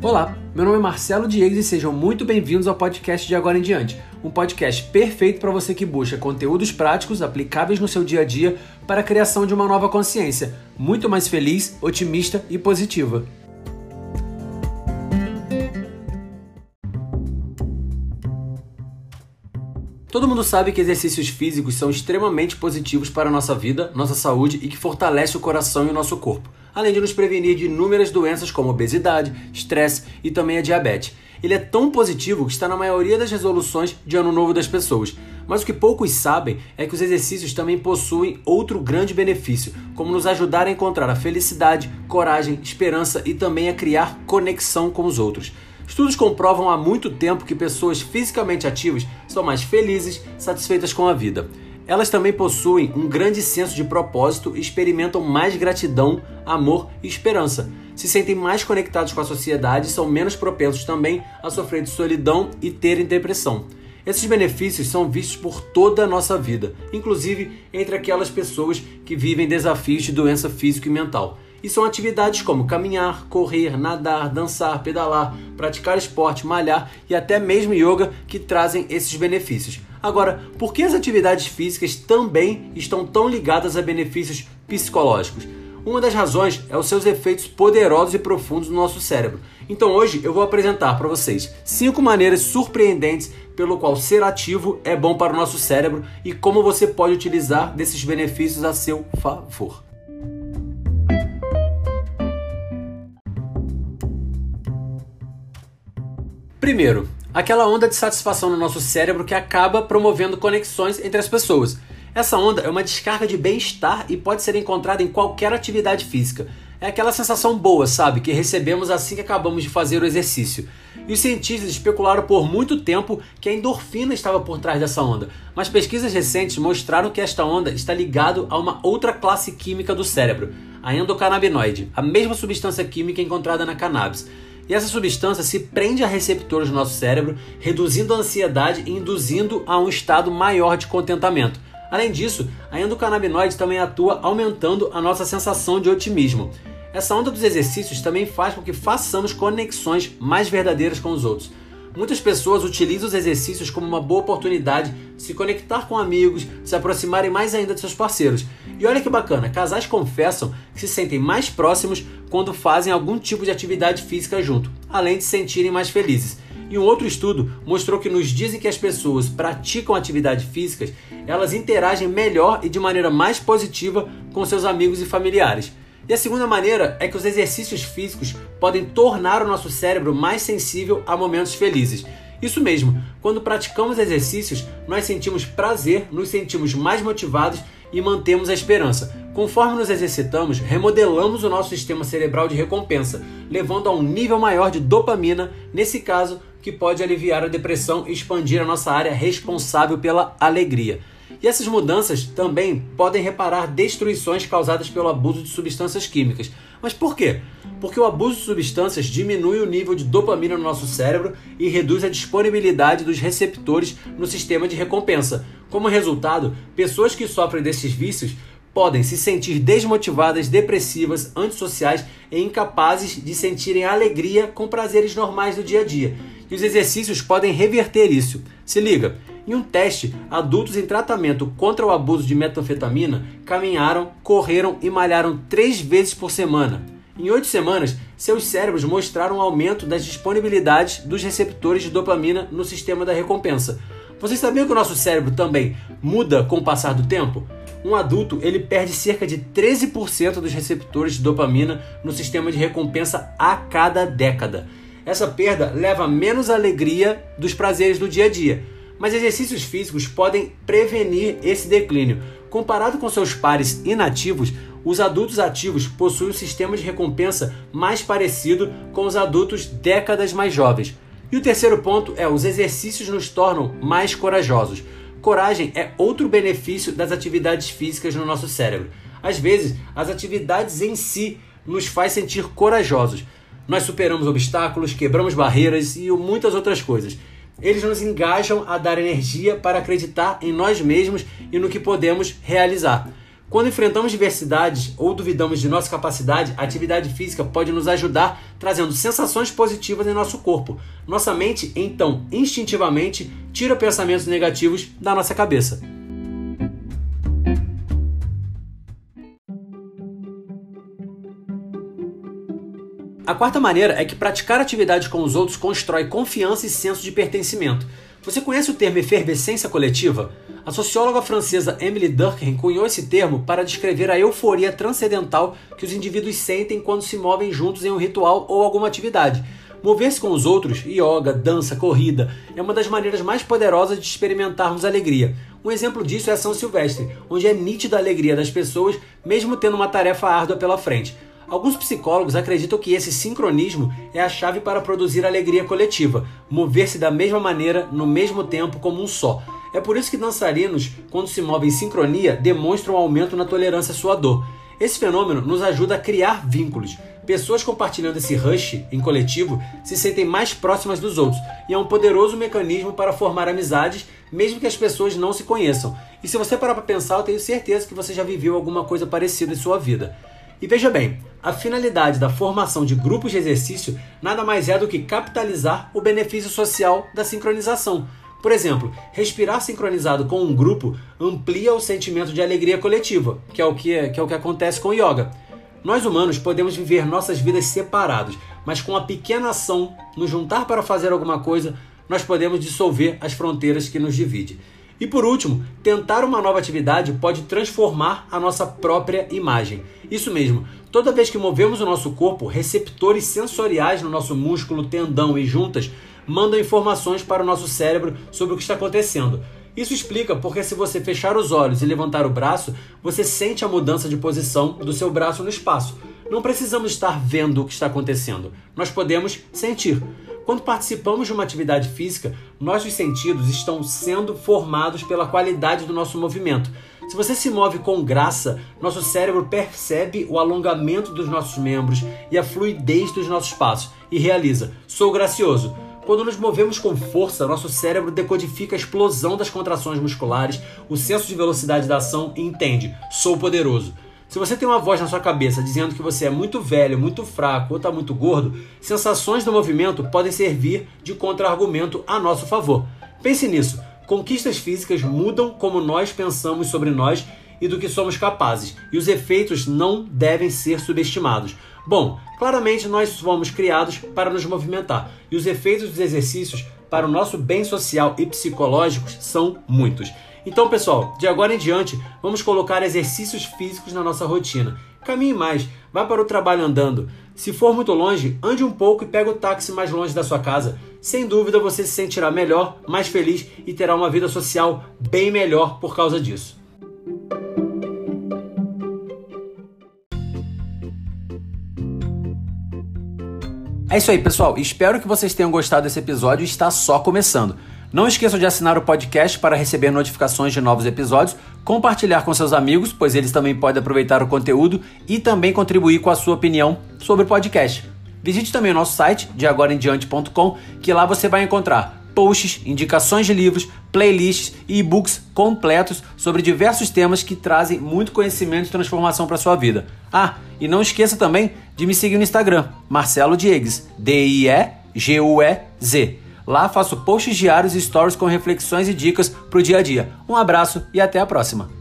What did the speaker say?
Olá, meu nome é Marcelo Diegues e sejam muito bem-vindos ao podcast de Agora em Diante, um podcast perfeito para você que busca conteúdos práticos aplicáveis no seu dia a dia para a criação de uma nova consciência, muito mais feliz, otimista e positiva. Todo mundo sabe que exercícios físicos são extremamente positivos para a nossa vida, nossa saúde e que fortalece o coração e o nosso corpo além de nos prevenir de inúmeras doenças como obesidade, estresse e também a diabetes. Ele é tão positivo que está na maioria das resoluções de ano novo das pessoas. Mas o que poucos sabem é que os exercícios também possuem outro grande benefício, como nos ajudar a encontrar a felicidade, coragem, esperança e também a criar conexão com os outros. Estudos comprovam há muito tempo que pessoas fisicamente ativas são mais felizes, satisfeitas com a vida. Elas também possuem um grande senso de propósito e experimentam mais gratidão, amor e esperança. Se sentem mais conectados com a sociedade e são menos propensos também a sofrer de solidão e terem depressão. Esses benefícios são vistos por toda a nossa vida, inclusive entre aquelas pessoas que vivem desafios de doença física e mental. E são atividades como caminhar, correr, nadar, dançar, pedalar, praticar esporte, malhar e até mesmo yoga que trazem esses benefícios. Agora, por que as atividades físicas também estão tão ligadas a benefícios psicológicos? Uma das razões é os seus efeitos poderosos e profundos no nosso cérebro. Então hoje eu vou apresentar para vocês cinco maneiras surpreendentes pelo qual ser ativo é bom para o nosso cérebro e como você pode utilizar desses benefícios a seu favor. Primeiro, aquela onda de satisfação no nosso cérebro que acaba promovendo conexões entre as pessoas. Essa onda é uma descarga de bem-estar e pode ser encontrada em qualquer atividade física. É aquela sensação boa, sabe, que recebemos assim que acabamos de fazer o exercício. E os cientistas especularam por muito tempo que a endorfina estava por trás dessa onda, mas pesquisas recentes mostraram que esta onda está ligada a uma outra classe química do cérebro, a endocannabinoide, a mesma substância química encontrada na cannabis. E essa substância se prende a receptores do nosso cérebro, reduzindo a ansiedade e induzindo a um estado maior de contentamento. Além disso, a endocannabinoide também atua aumentando a nossa sensação de otimismo. Essa onda dos exercícios também faz com que façamos conexões mais verdadeiras com os outros. Muitas pessoas utilizam os exercícios como uma boa oportunidade de se conectar com amigos, se aproximarem mais ainda de seus parceiros. E olha que bacana, casais confessam que se sentem mais próximos quando fazem algum tipo de atividade física junto, além de se sentirem mais felizes. E um outro estudo mostrou que nos dizem que as pessoas praticam atividades físicas, elas interagem melhor e de maneira mais positiva com seus amigos e familiares. E a segunda maneira é que os exercícios físicos podem tornar o nosso cérebro mais sensível a momentos felizes. Isso mesmo, quando praticamos exercícios, nós sentimos prazer, nos sentimos mais motivados e mantemos a esperança. Conforme nos exercitamos, remodelamos o nosso sistema cerebral de recompensa, levando a um nível maior de dopamina, nesse caso, que pode aliviar a depressão e expandir a nossa área responsável pela alegria. E essas mudanças também podem reparar destruições causadas pelo abuso de substâncias químicas. Mas por quê? Porque o abuso de substâncias diminui o nível de dopamina no nosso cérebro e reduz a disponibilidade dos receptores no sistema de recompensa. Como resultado, pessoas que sofrem desses vícios podem se sentir desmotivadas, depressivas, antissociais e incapazes de sentirem alegria com prazeres normais do dia a dia. E os exercícios podem reverter isso. Se liga, em um teste, adultos em tratamento contra o abuso de metanfetamina caminharam, correram e malharam três vezes por semana. Em oito semanas, seus cérebros mostraram um aumento das disponibilidades dos receptores de dopamina no sistema da recompensa. Vocês sabiam que o nosso cérebro também muda com o passar do tempo? Um adulto ele perde cerca de 13% dos receptores de dopamina no sistema de recompensa a cada década. Essa perda leva a menos alegria dos prazeres do dia a dia mas exercícios físicos podem prevenir esse declínio. Comparado com seus pares inativos, os adultos ativos possuem um sistema de recompensa mais parecido com os adultos décadas mais jovens. E o terceiro ponto é: os exercícios nos tornam mais corajosos. Coragem é outro benefício das atividades físicas no nosso cérebro. Às vezes, as atividades em si nos faz sentir corajosos. Nós superamos obstáculos, quebramos barreiras e muitas outras coisas. Eles nos engajam a dar energia para acreditar em nós mesmos e no que podemos realizar. Quando enfrentamos diversidades ou duvidamos de nossa capacidade, a atividade física pode nos ajudar trazendo sensações positivas em nosso corpo. Nossa mente, então, instintivamente, tira pensamentos negativos da nossa cabeça. A quarta maneira é que praticar atividades com os outros constrói confiança e senso de pertencimento. Você conhece o termo efervescência coletiva? A socióloga francesa Emily Durkheim cunhou esse termo para descrever a euforia transcendental que os indivíduos sentem quando se movem juntos em um ritual ou alguma atividade. Mover-se com os outros, yoga, dança, corrida, é uma das maneiras mais poderosas de experimentarmos alegria. Um exemplo disso é São Silvestre, onde é nítida a alegria das pessoas, mesmo tendo uma tarefa árdua pela frente. Alguns psicólogos acreditam que esse sincronismo é a chave para produzir alegria coletiva, mover-se da mesma maneira, no mesmo tempo, como um só. É por isso que dançarinos, quando se movem em sincronia, demonstram um aumento na tolerância à sua dor. Esse fenômeno nos ajuda a criar vínculos. Pessoas compartilhando esse rush em coletivo se sentem mais próximas dos outros e é um poderoso mecanismo para formar amizades, mesmo que as pessoas não se conheçam. E se você parar para pensar, eu tenho certeza que você já viveu alguma coisa parecida em sua vida. E veja bem, a finalidade da formação de grupos de exercício nada mais é do que capitalizar o benefício social da sincronização. Por exemplo, respirar sincronizado com um grupo amplia o sentimento de alegria coletiva, que é o que, que, é o que acontece com o yoga. Nós humanos podemos viver nossas vidas separados, mas com a pequena ação, nos juntar para fazer alguma coisa, nós podemos dissolver as fronteiras que nos dividem. E por último, tentar uma nova atividade pode transformar a nossa própria imagem. Isso mesmo, toda vez que movemos o nosso corpo, receptores sensoriais no nosso músculo, tendão e juntas mandam informações para o nosso cérebro sobre o que está acontecendo. Isso explica porque se você fechar os olhos e levantar o braço, você sente a mudança de posição do seu braço no espaço. Não precisamos estar vendo o que está acontecendo, nós podemos sentir. Quando participamos de uma atividade física, nossos sentidos estão sendo formados pela qualidade do nosso movimento. Se você se move com graça, nosso cérebro percebe o alongamento dos nossos membros e a fluidez dos nossos passos e realiza: sou gracioso. Quando nos movemos com força, nosso cérebro decodifica a explosão das contrações musculares, o senso de velocidade da ação e entende: sou poderoso. Se você tem uma voz na sua cabeça dizendo que você é muito velho, muito fraco ou está muito gordo, sensações do movimento podem servir de contra-argumento a nosso favor. Pense nisso. Conquistas físicas mudam como nós pensamos sobre nós e do que somos capazes, e os efeitos não devem ser subestimados. Bom, claramente nós fomos criados para nos movimentar, e os efeitos dos exercícios para o nosso bem social e psicológico são muitos. Então, pessoal, de agora em diante, vamos colocar exercícios físicos na nossa rotina. Caminhe mais, vá para o trabalho andando. Se for muito longe, ande um pouco e pegue o táxi mais longe da sua casa. Sem dúvida, você se sentirá melhor, mais feliz e terá uma vida social bem melhor por causa disso. É isso aí, pessoal. Espero que vocês tenham gostado desse episódio. Está só começando. Não esqueçam de assinar o podcast para receber notificações de novos episódios, compartilhar com seus amigos, pois eles também podem aproveitar o conteúdo e também contribuir com a sua opinião sobre o podcast. Visite também o nosso site, de agoraemdiante.com, que lá você vai encontrar posts, indicações de livros, playlists e e-books completos sobre diversos temas que trazem muito conhecimento e transformação para sua vida. Ah, e não esqueça também de me seguir no Instagram, Marcelo Diegues, D-I-E-G-U-E-Z. Lá faço posts diários e stories com reflexões e dicas para o dia a dia. Um abraço e até a próxima!